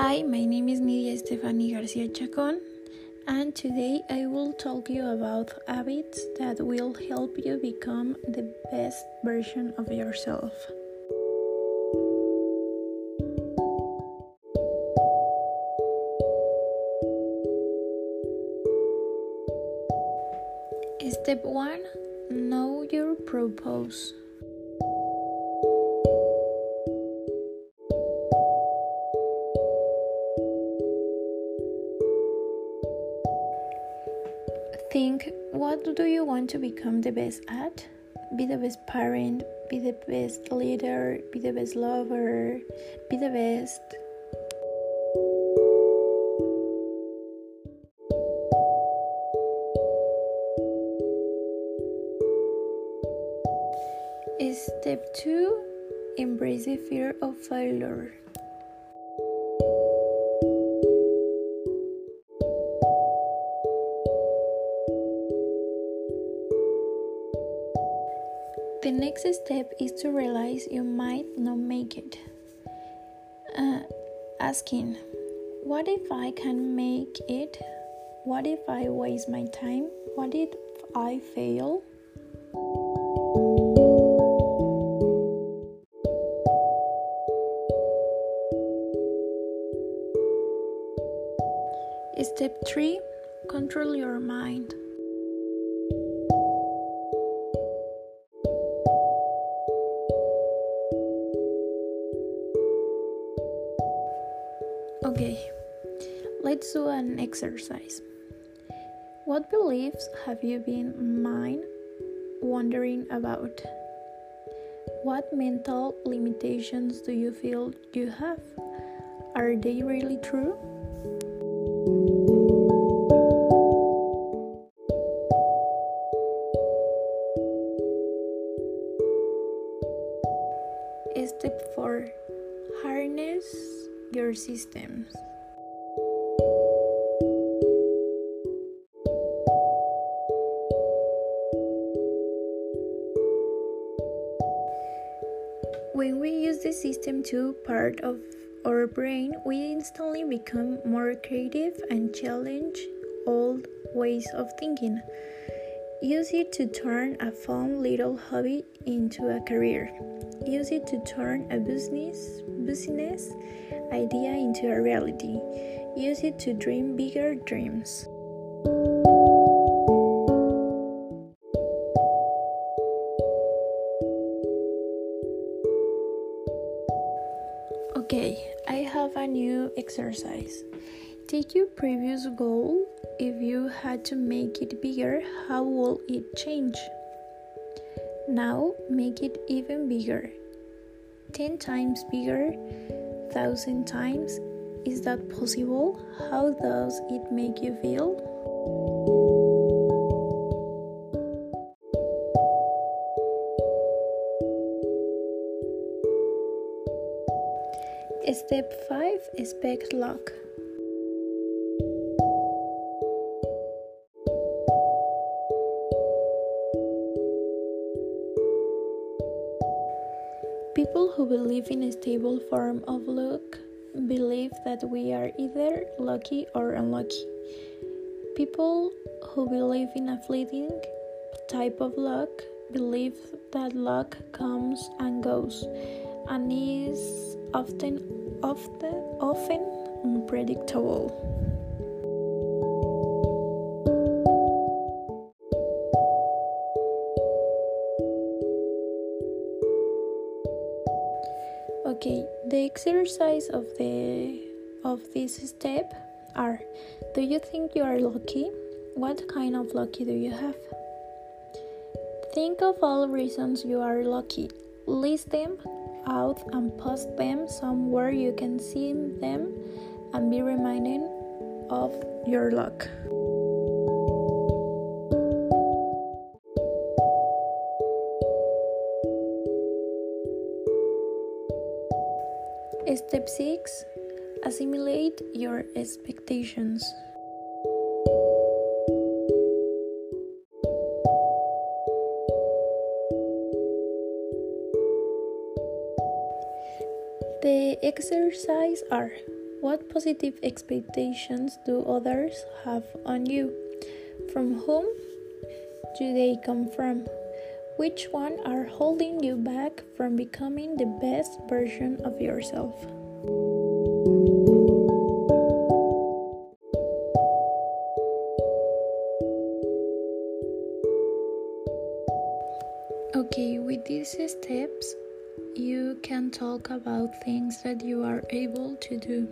Hi, my name is Nidia Estefany Garcia Chacon, and today I will talk you about habits that will help you become the best version of yourself. Step 1 Know your purpose. What do you want to become the best at? Be the best parent, be the best leader, be the best lover, be the best. Step 2 Embrace the fear of failure. The next step is to realize you might not make it. Uh, asking, What if I can make it? What if I waste my time? What if I fail? Step 3 Control your mind. Okay, let's do an exercise. What beliefs have you been mind wondering about? What mental limitations do you feel you have? Are they really true? Step 4 Harness your systems. When we use the system 2 part of our brain, we instantly become more creative and challenge old ways of thinking. Use it to turn a fun little hobby into a career. Use it to turn a business business idea into a reality. Use it to dream bigger dreams. Okay, I have a new exercise. Take your previous goal. If you had to make it bigger, how will it change? Now make it even bigger. 10 times bigger, 1000 times. Is that possible? How does it make you feel? Step 5 Expect luck. People who believe in a stable form of luck believe that we are either lucky or unlucky. People who believe in a fleeting type of luck believe that luck comes and goes and is often often often unpredictable. Okay, the exercise of the of this step are do you think you are lucky? What kind of lucky do you have? Think of all reasons you are lucky. List them out and post them somewhere you can see them and be reminded of your luck. Step 6 Assimilate your expectations. The exercise are What positive expectations do others have on you? From whom do they come from? Which one are holding you back from becoming the best version of yourself? Okay, with these steps, you can talk about things that you are able to do.